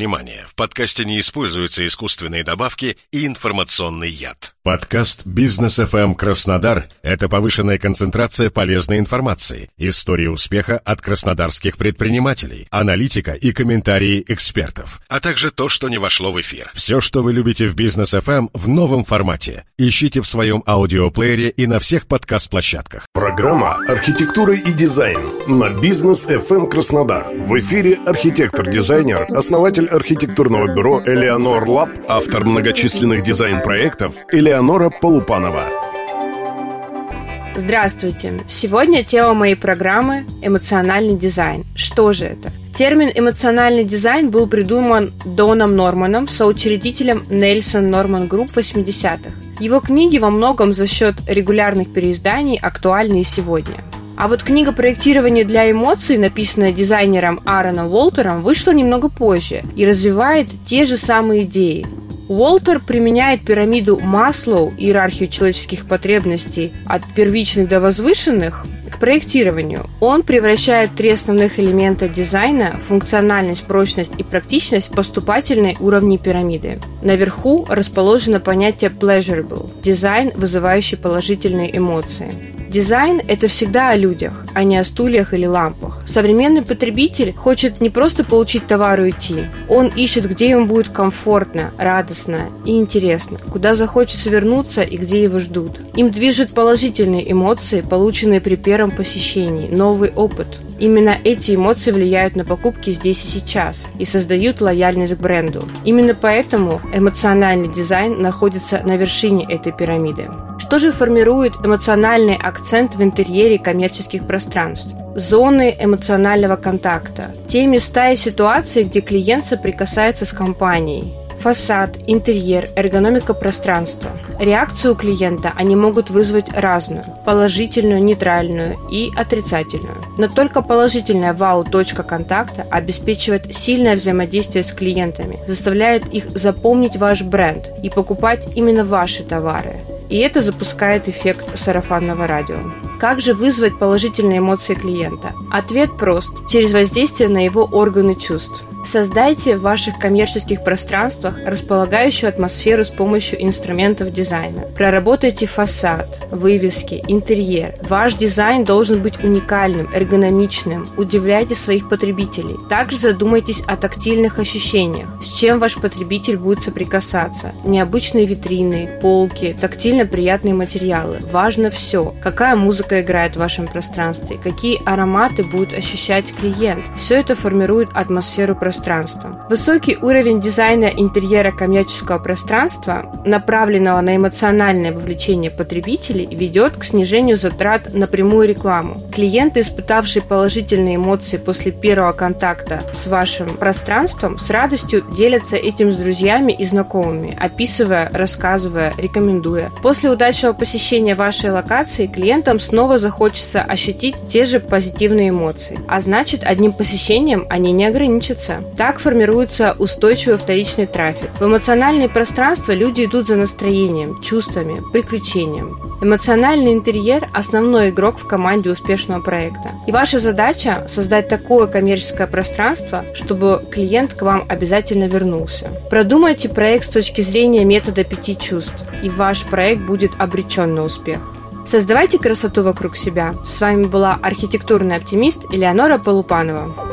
внимание, в подкасте не используются искусственные добавки и информационный яд. Подкаст «Бизнес FM Краснодар» — это повышенная концентрация полезной информации, истории успеха от краснодарских предпринимателей, аналитика и комментарии экспертов, а также то, что не вошло в эфир. Все, что вы любите в «Бизнес FM» в новом формате. Ищите в своем аудиоплеере и на всех подкаст-площадках. Программа «Архитектура и дизайн» на «Бизнес FM Краснодар». В эфире архитектор-дизайнер, основатель архитектурного бюро «Элеонор Лаб», автор многочисленных дизайн-проектов Элеонор Элеонора Полупанова. Здравствуйте! Сегодня тема моей программы – эмоциональный дизайн. Что же это? Термин «эмоциональный дизайн» был придуман Доном Норманом, соучредителем Nielsen Norman Group 80-х. Его книги во многом за счет регулярных переизданий актуальны и сегодня. А вот книга проектирования для эмоций, написанная дизайнером Аароном Уолтером, вышла немного позже и развивает те же самые идеи. Уолтер применяет пирамиду Маслоу, иерархию человеческих потребностей от первичных до возвышенных, к проектированию. Он превращает три основных элемента дизайна – функциональность, прочность и практичность – в поступательные уровни пирамиды. Наверху расположено понятие pleasurable – дизайн, вызывающий положительные эмоции. Дизайн – это всегда о людях, а не о стульях или лампах. Современный потребитель хочет не просто получить товар и уйти. Он ищет, где ему будет комфортно, радостно и интересно, куда захочется вернуться и где его ждут. Им движут положительные эмоции, полученные при первом посещении, новый опыт – Именно эти эмоции влияют на покупки здесь и сейчас и создают лояльность к бренду. Именно поэтому эмоциональный дизайн находится на вершине этой пирамиды. Что же формирует эмоциональный акцент в интерьере коммерческих пространств? Зоны эмоционального контакта. Те места и ситуации, где клиент соприкасается с компанией. Фасад, интерьер, эргономика пространства. Реакцию клиента они могут вызвать разную – положительную, нейтральную и отрицательную. Но только положительная вау-точка контакта обеспечивает сильное взаимодействие с клиентами, заставляет их запомнить ваш бренд и покупать именно ваши товары. И это запускает эффект сарафанного радио. Как же вызвать положительные эмоции клиента? Ответ прост – через воздействие на его органы чувств. Создайте в ваших коммерческих пространствах располагающую атмосферу с помощью инструментов дизайна. Проработайте фасад, вывески, интерьер. Ваш дизайн должен быть уникальным, эргономичным. Удивляйте своих потребителей. Также задумайтесь о тактильных ощущениях. С чем ваш потребитель будет соприкасаться? Необычные витрины, полки, тактильно приятные материалы. Важно все. Какая музыка играет в вашем пространстве? Какие ароматы будет ощущать клиент? Все это формирует атмосферу пространства пространства. Высокий уровень дизайна интерьера коммерческого пространства, направленного на эмоциональное вовлечение потребителей, ведет к снижению затрат на прямую рекламу. Клиенты, испытавшие положительные эмоции после первого контакта с вашим пространством, с радостью делятся этим с друзьями и знакомыми, описывая, рассказывая, рекомендуя. После удачного посещения вашей локации клиентам снова захочется ощутить те же позитивные эмоции. А значит, одним посещением они не ограничатся. Так формируется устойчивый вторичный трафик. В эмоциональные пространства люди идут за настроением, чувствами, приключением. Эмоциональный интерьер – основной игрок в команде успешного проекта. И ваша задача – создать такое коммерческое пространство, чтобы клиент к вам обязательно вернулся. Продумайте проект с точки зрения метода пяти чувств, и ваш проект будет обречен на успех. Создавайте красоту вокруг себя. С вами была архитектурный оптимист Элеонора Полупанова.